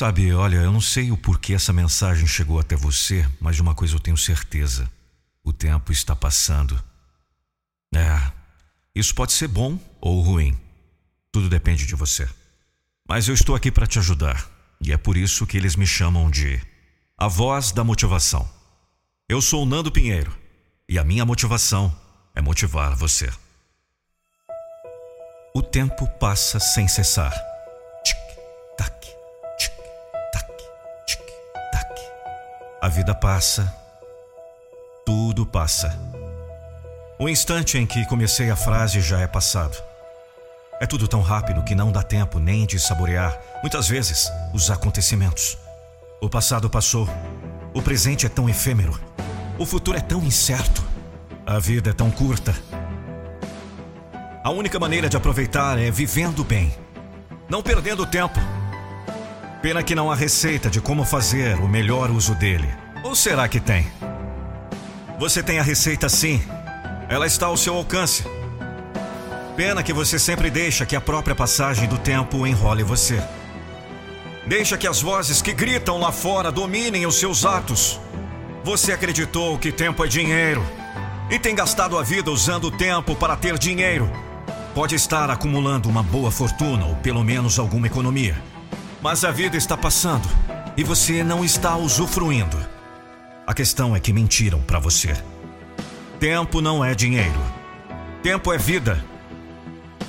Sabe, olha, eu não sei o porquê essa mensagem chegou até você, mas de uma coisa eu tenho certeza: o tempo está passando. É, isso pode ser bom ou ruim. Tudo depende de você. Mas eu estou aqui para te ajudar, e é por isso que eles me chamam de a voz da motivação. Eu sou o Nando Pinheiro, e a minha motivação é motivar você. O tempo passa sem cessar. A vida passa, tudo passa. O instante em que comecei a frase já é passado. É tudo tão rápido que não dá tempo nem de saborear, muitas vezes, os acontecimentos. O passado passou. O presente é tão efêmero. O futuro é tão incerto. A vida é tão curta. A única maneira de aproveitar é vivendo bem, não perdendo tempo. Pena que não há receita de como fazer o melhor uso dele. Ou será que tem? Você tem a receita sim. Ela está ao seu alcance. Pena que você sempre deixa que a própria passagem do tempo enrole você. Deixa que as vozes que gritam lá fora dominem os seus atos. Você acreditou que tempo é dinheiro e tem gastado a vida usando o tempo para ter dinheiro. Pode estar acumulando uma boa fortuna ou pelo menos alguma economia. Mas a vida está passando e você não está usufruindo. A questão é que mentiram para você. Tempo não é dinheiro. Tempo é vida.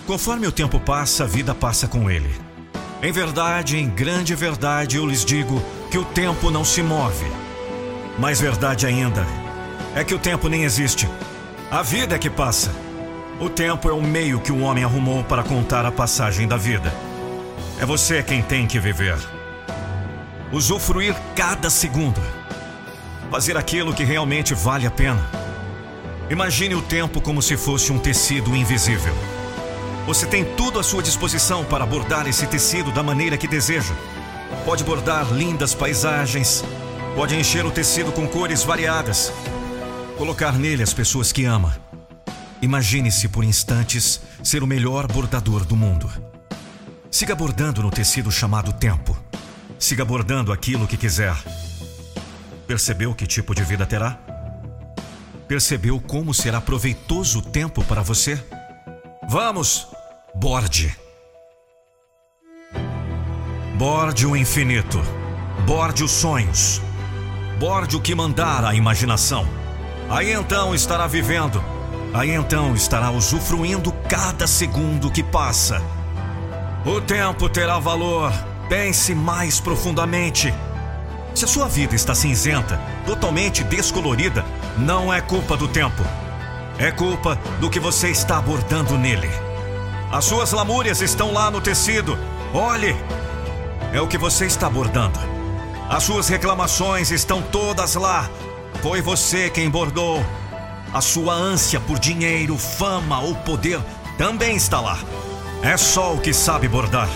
Conforme o tempo passa, a vida passa com ele. Em verdade, em grande verdade, eu lhes digo que o tempo não se move. Mais verdade ainda é que o tempo nem existe. A vida é que passa. O tempo é o meio que o homem arrumou para contar a passagem da vida. É você quem tem que viver. Usufruir cada segundo. Fazer aquilo que realmente vale a pena. Imagine o tempo como se fosse um tecido invisível. Você tem tudo à sua disposição para bordar esse tecido da maneira que deseja. Pode bordar lindas paisagens, pode encher o tecido com cores variadas, colocar nele as pessoas que ama Imagine-se por instantes ser o melhor bordador do mundo. Siga bordando no tecido chamado tempo. Siga bordando aquilo que quiser. Percebeu que tipo de vida terá? Percebeu como será proveitoso o tempo para você? Vamos, borde. Borde o infinito. Borde os sonhos. Borde o que mandar a imaginação. Aí então estará vivendo Aí então estará usufruindo cada segundo que passa. O tempo terá valor. Pense mais profundamente. Se a sua vida está cinzenta, totalmente descolorida, não é culpa do tempo. É culpa do que você está abordando nele. As suas lamúrias estão lá no tecido. Olhe! É o que você está abordando. As suas reclamações estão todas lá. Foi você quem bordou. A sua ânsia por dinheiro, fama ou poder também está lá. É só o que sabe bordar.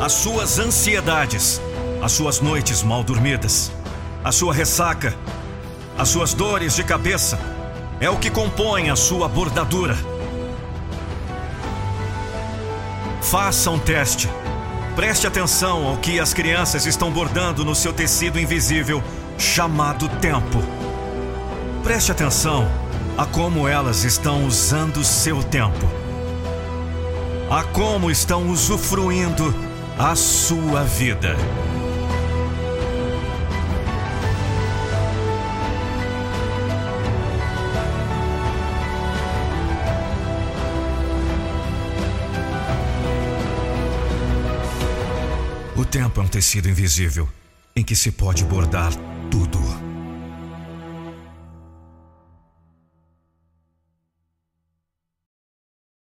As suas ansiedades, as suas noites mal dormidas, a sua ressaca, as suas dores de cabeça, é o que compõe a sua bordadura. Faça um teste. Preste atenção ao que as crianças estão bordando no seu tecido invisível chamado tempo. Preste atenção a como elas estão usando seu tempo, a como estão usufruindo a sua vida. O tempo é um tecido invisível em que se pode bordar tudo.